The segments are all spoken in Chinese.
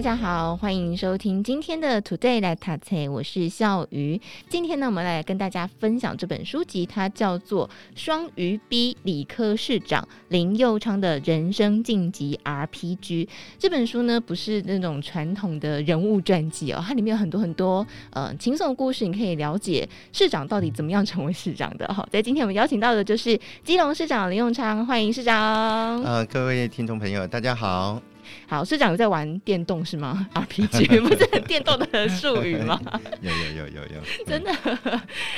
大家好，欢迎收听今天的 Today 来读册，我是笑鱼。今天呢，我们来跟大家分享这本书籍，它叫做《双鱼 B 理科市长林佑昌的人生晋级 RPG》。这本书呢，不是那种传统的人物传记哦，它里面有很多很多呃轻松的故事，你可以了解市长到底怎么样成为市长的。好，在今天我们邀请到的就是基隆市长林佑昌，欢迎市长。呃，各位听众朋友，大家好。好，市长有在玩电动是吗？RPG 不是很电动的术语吗？有有有有有，真的。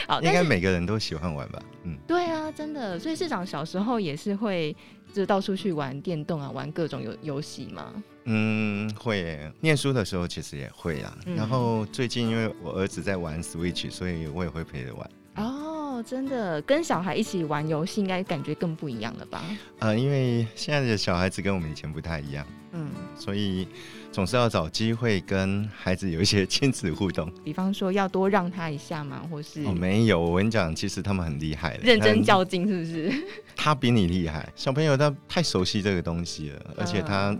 好，应该每个人都喜欢玩吧？嗯，对啊，真的。所以市长小时候也是会就到处去玩电动啊，玩各种游游戏吗？嗯，会。念书的时候其实也会啊。嗯、然后最近因为我儿子在玩 Switch，所以我也会陪着玩。哦，真的，跟小孩一起玩游戏，应该感觉更不一样了吧？呃，因为现在的小孩子跟我们以前不太一样。嗯，所以总是要找机会跟孩子有一些亲子互动。比方说，要多让他一下嘛，或是……哦，没有，我跟你讲，其实他们很厉害的，认真较劲是不是？他比你厉害，小朋友他太熟悉这个东西了，而且他、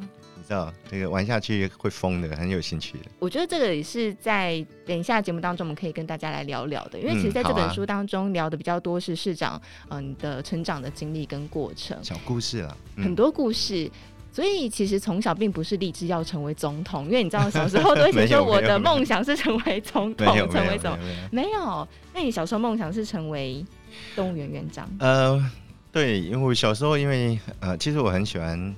道，这个玩下去会疯的，很有兴趣的。我觉得这个也是在等一下节目当中，我们可以跟大家来聊聊的，因为其实在这本书当中聊的比较多是市长嗯的成长的经历跟过程，小故事了，嗯、很多故事。所以其实从小并不是立志要成为总统，因为你知道小时候都会说 我的梦想是成为总统，成为总统。没有。那你小时候梦想是成为动物园园长？呃，对，因为我小时候因为呃，其实我很喜欢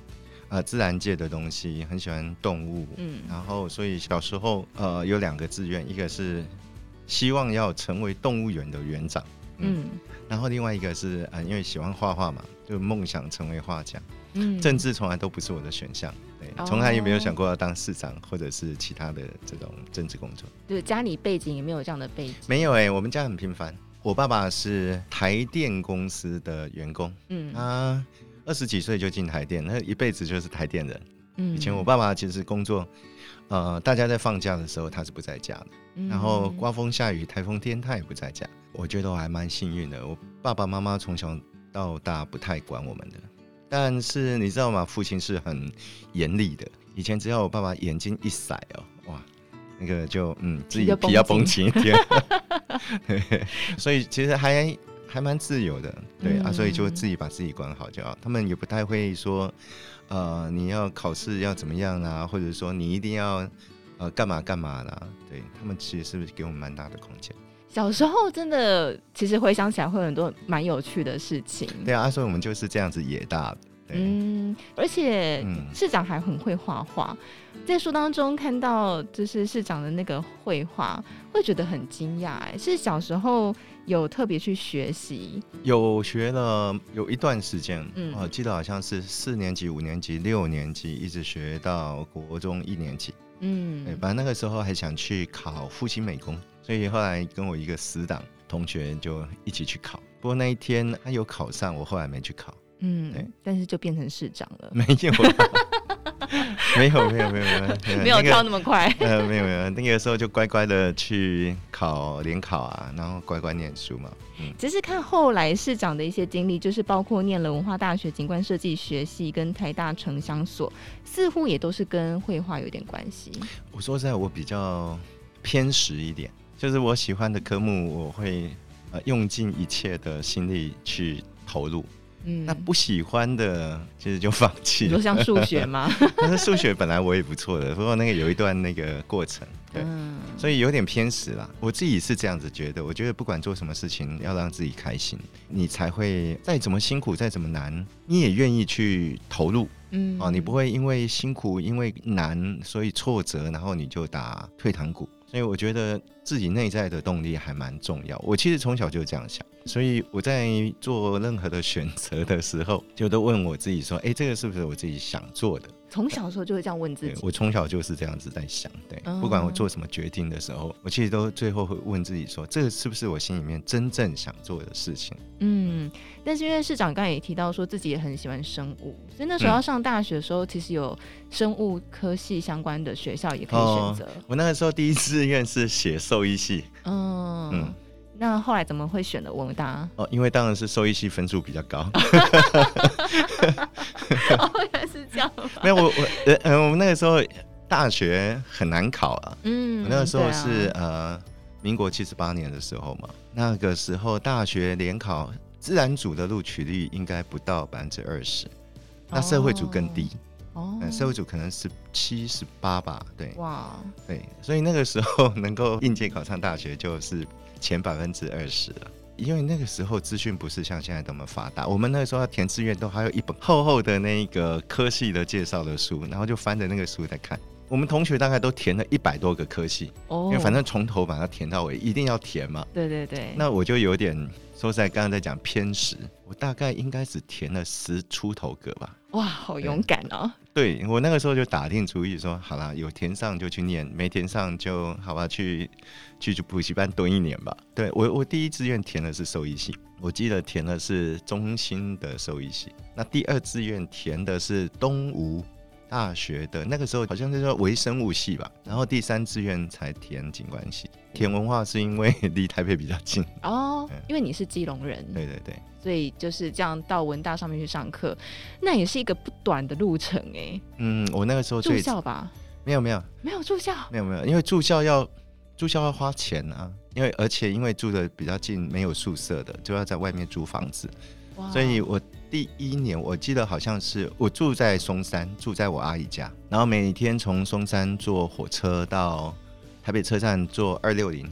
呃自然界的东西，很喜欢动物，嗯，然后所以小时候呃有两个志愿，一个是希望要成为动物园的园长，嗯，嗯，然后另外一个是呃因为喜欢画画嘛，就梦想成为画家。嗯，政治从来都不是我的选项，对，从来也没有想过要当市长或者是其他的这种政治工作。对，家里背景也没有这样的背景。没有哎、欸，我们家很平凡。我爸爸是台电公司的员工，嗯，他二十几岁就进台电，那一辈子就是台电人。嗯，以前我爸爸其实工作，呃，大家在放假的时候他是不在家的，嗯、然后刮风下雨、台风天他也不在家。我觉得我还蛮幸运的，我爸爸妈妈从小到大不太管我们的。但是你知道吗？父亲是很严厉的。以前只要我爸爸眼睛一闪哦，哇，那个就嗯，自己皮要绷紧一点。所以其实还还蛮自由的，对、嗯、啊，所以就自己把自己管好就好。他们也不太会说，呃，你要考试要怎么样啊，或者说你一定要呃干嘛干嘛啦。对，他们其实是不是给我们蛮大的空间？小时候真的，其实回想起来会有很多蛮有趣的事情。对啊，所以我们就是这样子野大的。嗯，而且市长还很会画画，嗯，在书当中看到就是市长的那个绘画，会觉得很惊讶。哎，是小时候有特别去学习？有学了有一段时间，嗯，我记得好像是四年级、五年级、六年级，一直学到国中一年级。嗯，对，反正那个时候还想去考复兴美工。所以后来跟我一个死党同学就一起去考，不过那一天他有考上，我后来没去考。嗯，对，但是就变成市长了。没有，没有，没有，没有，没有，没有 跳那么快。呃，没有，没有，那个时候就乖乖的去考联考啊，然后乖乖念书嘛。嗯，只是看后来市长的一些经历，就是包括念了文化大学景观设计学系跟台大城乡所，似乎也都是跟绘画有点关系。我说实在，我比较偏食一点。就是我喜欢的科目，我会呃用尽一切的心力去投入。嗯，那不喜欢的，其实就放弃。你说像数学吗？但是数学本来我也不错的，不过那个有一段那个过程，对，嗯、所以有点偏食啦。我自己是这样子觉得，我觉得不管做什么事情，要让自己开心，你才会再怎么辛苦，再怎么难，你也愿意去投入。嗯，哦，你不会因为辛苦，因为难，所以挫折，然后你就打退堂鼓。所以我觉得自己内在的动力还蛮重要。我其实从小就这样想，所以我在做任何的选择的时候，就都问我自己说：“哎，这个是不是我自己想做的？”从小的时候就会这样问自己。我从小就是这样子在想，对，不管我做什么决定的时候，我其实都最后会问自己说，这个是不是我心里面真正想做的事情？嗯，但是因为市长刚才也提到说自己也很喜欢生物，所以那时候要上大学的时候，其实有生物科系相关的学校也可以选择。哦，我那个时候第一志愿是写兽医系。嗯嗯。那后来怎么会选了文大？哦，因为当然是兽医系分数比较高。哦，原来是这样。没有我我呃嗯，我们那个时候大学很难考啊。嗯，我那个时候是、啊、呃民国七十八年的时候嘛，那个时候大学联考自然组的录取率应该不到百分之二十，那社会组更低。哦，嗯、社会组可能是七十八吧。对，哇，对，所以那个时候能够应届考上大学就是。前百分之二十了，因为那个时候资讯不是像现在这么发达，我们那个时候要填志愿都还有一本厚厚的那个科系的介绍的书，然后就翻着那个书在看。我们同学大概都填了一百多个科系，哦，因为反正从头把它填到尾，一定要填嘛。对对对。那我就有点说实在，刚刚在讲偏食，我大概应该只填了十出头个吧。哇，好勇敢哦！对，我那个时候就打定主意说，好啦，有填上就去念，没填上就好吧，去去去补习班蹲一年吧。对，我，我第一志愿填的是兽医系，我记得填的是中心的兽医系。那第二志愿填的是东吴大学的，那个时候好像是说微生物系吧。然后第三志愿才填景观系。填文化是因为离台北比较近哦，因为你是基隆人。对对对。所以就是这样到文大上面去上课，那也是一个不短的路程哎。嗯，我那个时候住校吧？没有没有没有住校，没有没有，因为住校要住校要花钱啊，因为而且因为住的比较近，没有宿舍的，就要在外面租房子。所以我第一年我记得好像是我住在松山，住在我阿姨家，然后每天从松山坐火车到台北车站坐二六零，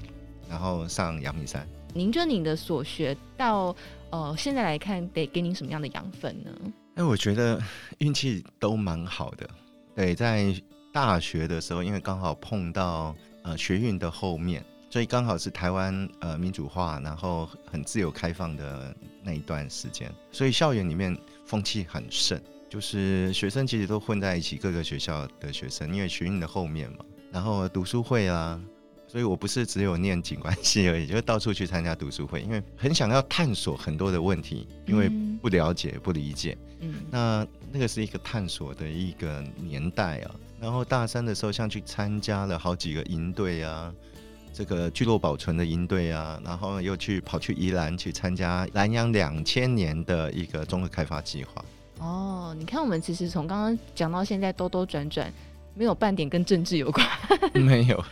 然后上阳明山。您觉得您的所学到呃现在来看，得给您什么样的养分呢？哎，我觉得运气都蛮好的。对，在大学的时候，因为刚好碰到呃学运的后面，所以刚好是台湾呃民主化，然后很自由开放的那一段时间，所以校园里面风气很盛，就是学生其实都混在一起，各个学校的学生，因为学运的后面嘛，然后读书会啊。所以我不是只有念景观系而已，就到处去参加读书会，因为很想要探索很多的问题，因为不了解、不理解。嗯，那那个是一个探索的一个年代啊。然后大三的时候，像去参加了好几个营队啊，这个聚落保存的营队啊，然后又去跑去宜兰去参加南洋两千年的一个综合开发计划。哦，你看我们其实从刚刚讲到现在，兜兜转转。没有半点跟政治有关，没有，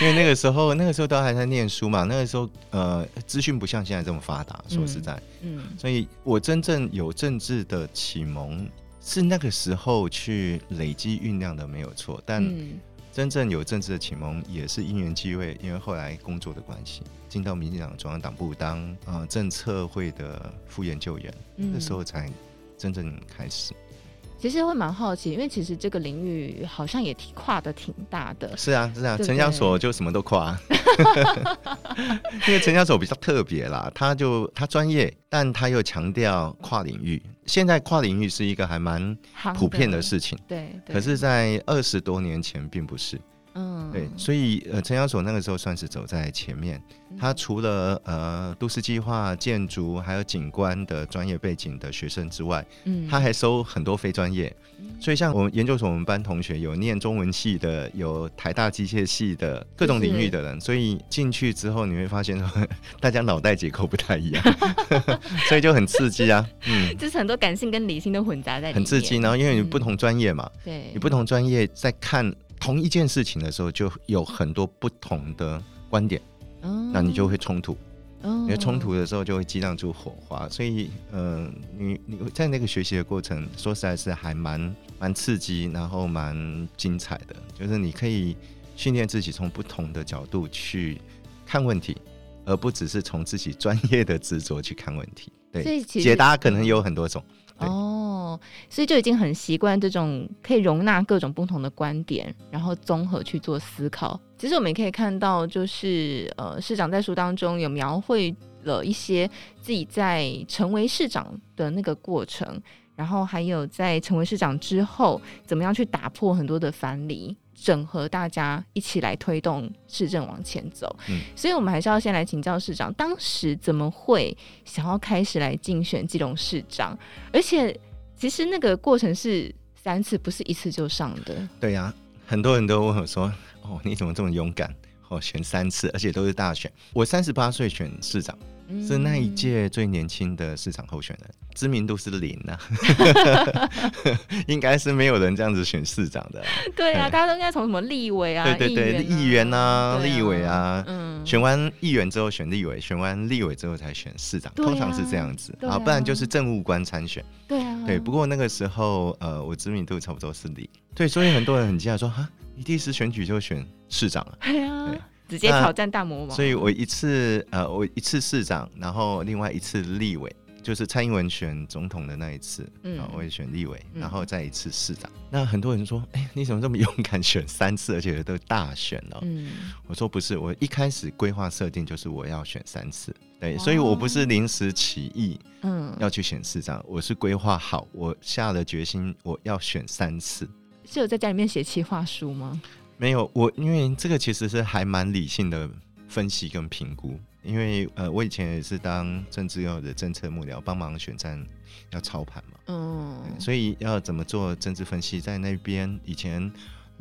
因为那个时候，那个时候都还在念书嘛。那个时候，呃，资讯不像现在这么发达。说实在，嗯，嗯，所以我真正有政治的启蒙是那个时候去累积酝酿的，没有错。但真正有政治的启蒙也是因缘际会，因为后来工作的关系，进到民进党中央党部当啊、呃、政策会的副研究员，嗯、那时候才真正开始。其实会蛮好奇，因为其实这个领域好像也跨的挺大的。是啊，是啊，城乡所就什么都跨。因为城乡所比较特别啦，他就他专业，但他又强调跨领域。现在跨领域是一个还蛮普遍的事情，对。可是，在二十多年前并不是。嗯，对，所以呃，城乡所那个时候算是走在前面。他除了呃都市计划、建筑还有景观的专业背景的学生之外，嗯，他还收很多非专业。所以像我们研究所，我们班同学有念中文系的，有台大机械系的，各种领域的人。所以进去之后，你会发现说，大家脑袋结构不太一样，所以就很刺激啊。嗯，就是很多感性跟理性都混杂在里面，很刺激。然后因为你不同专业嘛，对，你不同专业在看。同一件事情的时候，就有很多不同的观点，嗯，那你就会冲突，嗯，因为冲突的时候就会激荡出火花，所以，嗯、呃，你你在那个学习的过程，说实在是还蛮蛮刺激，然后蛮精彩的，就是你可以训练自己从不同的角度去看问题，而不只是从自己专业的执着去看问题。对，所以解答可能有很多种。哦，所以就已经很习惯这种可以容纳各种不同的观点，然后综合去做思考。其实我们也可以看到，就是呃，市长在书当中有描绘了一些自己在成为市长的那个过程，然后还有在成为市长之后，怎么样去打破很多的藩篱。整合大家一起来推动市政往前走，嗯，所以我们还是要先来请教市长，当时怎么会想要开始来竞选基隆市长？而且其实那个过程是三次，不是一次就上的。对呀，很多人都问我说：“哦，你怎么这么勇敢？哦，选三次，而且都是大选。”我三十八岁选市长。是那一届最年轻的市长候选人，知名度是零啊，应该是没有人这样子选市长的。对啊，大家都应该从什么立委啊，对对对，议员啊，立委啊，嗯，选完议员之后选立委，选完立委之后才选市长，通常是这样子。啊，不然就是政务官参选。对啊，对，不过那个时候呃，我知名度差不多是零，对，所以很多人很惊讶说哈，你第一次选举就选市长了？对啊。直接挑战大魔王，所以我一次呃，我一次市长，然后另外一次立委，就是蔡英文选总统的那一次，嗯，我也选立委，然后再一次市长。嗯、那很多人说，哎、欸，你怎么这么勇敢选三次，而且都大选了？嗯，我说不是，我一开始规划设定就是我要选三次，对，所以我不是临时起意，嗯，要去选市长，我是规划好，我下了决心，我要选三次。是有在家里面写企划书吗？没有，我因为这个其实是还蛮理性的分析跟评估，因为呃，我以前也是当政治要的政策幕僚，帮忙选战要操盘嘛，嗯，所以要怎么做政治分析，在那边以前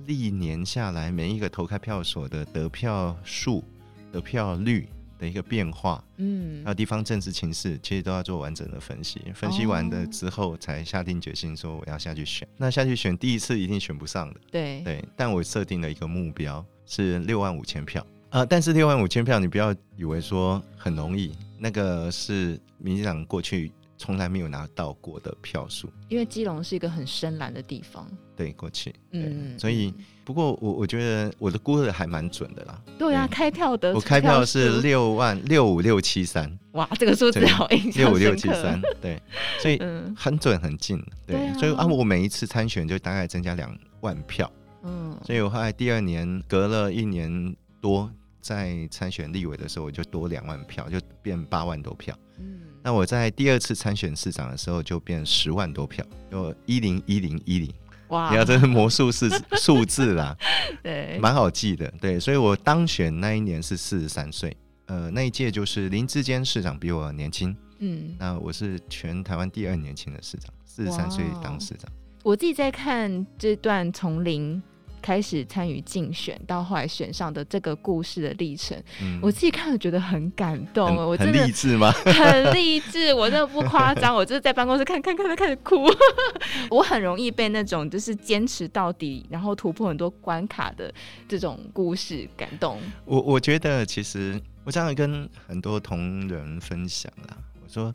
历年下来，每一个投开票所的得票数、得票率。的一个变化，嗯，还有地方政治情势，其实都要做完整的分析。分析完了之后，才下定决心说我要下去选。那下去选，第一次一定选不上的，对对。但我设定了一个目标是六万五千票啊、呃！但是六万五千票，你不要以为说很容易，那个是民进党过去从来没有拿到过的票数。因为基隆是一个很深蓝的地方，对，过去，嗯，所以。不过我我觉得我的估的还蛮准的啦。对呀、啊，开票的我开票是六万六五六七三。哇，这个数字好印象深刻。六五六七三，对，所以很准很近。对，所以啊，我每一次参选就大概增加两万票。嗯，所以我后来第二年隔了一年多，在参选立委的时候，我就多两万票，就变八万多票。嗯，那我在第二次参选市长的时候，就变十万多票，就一零一零一零。哇！你要这是魔术师数字啦，对，蛮好记的。对，所以我当选那一年是四十三岁，呃，那一届就是林志坚市长比我年轻，嗯，那我是全台湾第二年轻的市长，四十三岁当市长。我自己在看这段从零。开始参与竞选，到后来选上的这个故事的历程，嗯、我自己看了觉得很感动。我真的很励志吗？很励志，我真的不夸张，我就是在办公室看看看，开始哭。我很容易被那种就是坚持到底，然后突破很多关卡的这种故事感动。我我觉得其实我常常跟很多同仁分享啦，我说，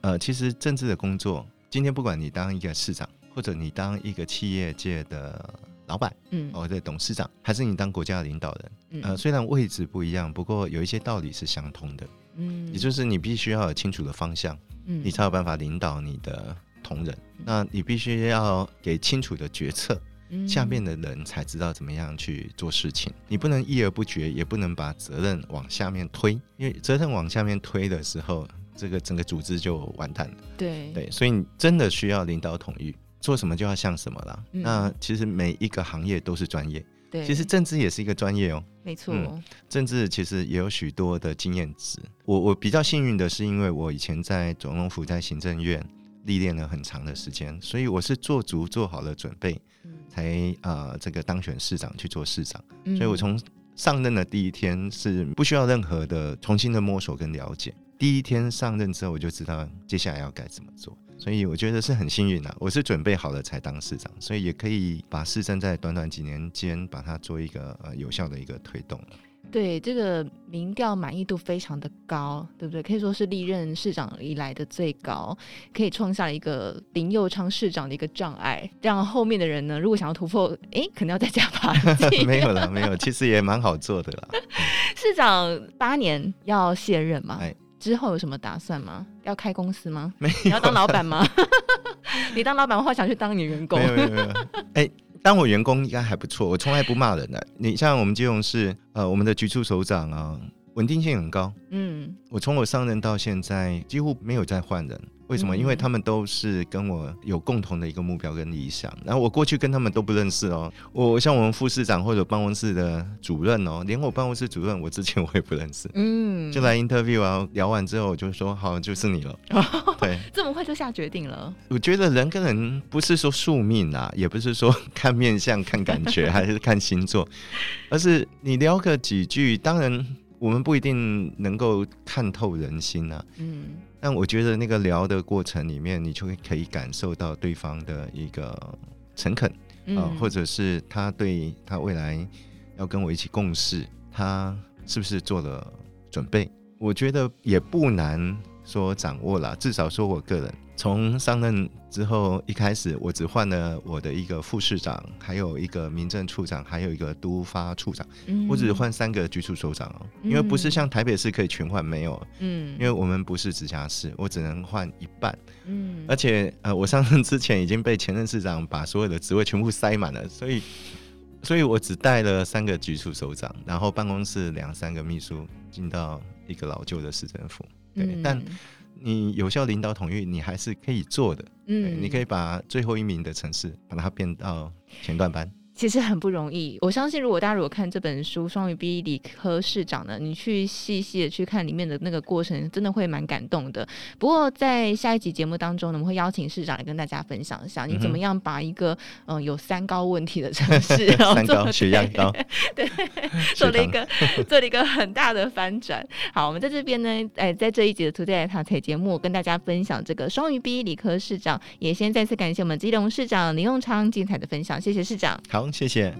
呃，其实政治的工作，今天不管你当一个市长，或者你当一个企业界的。老板，嗯，或者董事长，还是你当国家的领导人，嗯，呃，虽然位置不一样，不过有一些道理是相通的，嗯，也就是你必须要有清楚的方向，嗯，你才有办法领导你的同仁，嗯，那你必须要给清楚的决策，嗯，下面的人才知道怎么样去做事情，你不能一而不决，也不能把责任往下面推，因为责任往下面推的时候，这个整个组织就完蛋了，对。对，所以你真的需要领导统御。做什么就要像什么了。嗯、那其实每一个行业都是专业。对，其实政治也是一个专业哦。没错、嗯，政治其实也有许多的经验值。我我比较幸运的是，因为我以前在总统府在行政院历练了很长的时间，所以我是做足做好了准备，嗯、才啊、呃、这个当选市长去做市长。嗯、所以我从上任的第一天是不需要任何的重新的摸索跟了解。第一天上任之后，我就知道接下来要该怎么做。所以我觉得是很幸运的，我是准备好了才当市长，所以也可以把市政在短短几年间把它做一个呃有效的一个推动。对，这个民调满意度非常的高，对不对？可以说是历任市长以来的最高，可以创下了一个林佑昌市长的一个障碍，让后面的人呢，如果想要突破，哎，可能要再加把 劲。没有了，没有，其实也蛮好做的啦。市长八年要卸任嘛？哎，之后有什么打算吗？要开公司吗？没有，你要当老板吗？你当老板的话，想去当你员工？没有，没有，没有。哎。当我员工应该还不错，我从来不骂人的。你像我们金融室，呃，我们的局处首长啊，稳定性很高。嗯，我从我上任到现在几乎没有再换人。为什么？因为他们都是跟我有共同的一个目标跟理想。然后我过去跟他们都不认识哦。我像我们副市长或者办公室的主任哦，连我办公室主任我之前我也不认识。嗯，就来 interview 啊，聊完之后我就说好，就是你了。对，这么快就下决定了？我觉得人跟人不是说宿命啊，也不是说看面相、看感觉，还是看星座，而是你聊个几句。当然，我们不一定能够看透人心啊。嗯。但我觉得那个聊的过程里面，你就会可以感受到对方的一个诚恳啊，或者是他对他未来要跟我一起共事，他是不是做了准备？我觉得也不难说掌握了，至少说我个人。从上任之后，一开始我只换了我的一个副市长，还有一个民政处长，还有一个都发处长。嗯，我只换三个局处首长哦，因为不是像台北市可以全换，没有。嗯，因为我们不是直辖市，我只能换一半。嗯，而且呃，我上任之前已经被前任市长把所有的职位全部塞满了，所以，所以我只带了三个局处首长，然后办公室两三个秘书进到一个老旧的市政府。对，嗯，但。你有效领导统御，你还是可以做的。嗯，你可以把最后一名的城市把它变到前段班。其实很不容易，我相信如果大家如果看这本书《双语 B 理科市长》呢，你去细细的去看里面的那个过程，真的会蛮感动的。不过在下一集节目当中呢，我们会邀请市长来跟大家分享一下，你怎么样把一个嗯、呃、有三高问题的城市，三高血压高，对，做了一个 做了一个很大的翻转。好，我们在这边呢，哎，在这一集的 Today 塔台节目跟大家分享这个双语 B 理科市长，也先再次感谢我们基隆市长林永昌精彩的分享，谢谢市长。好。谢谢。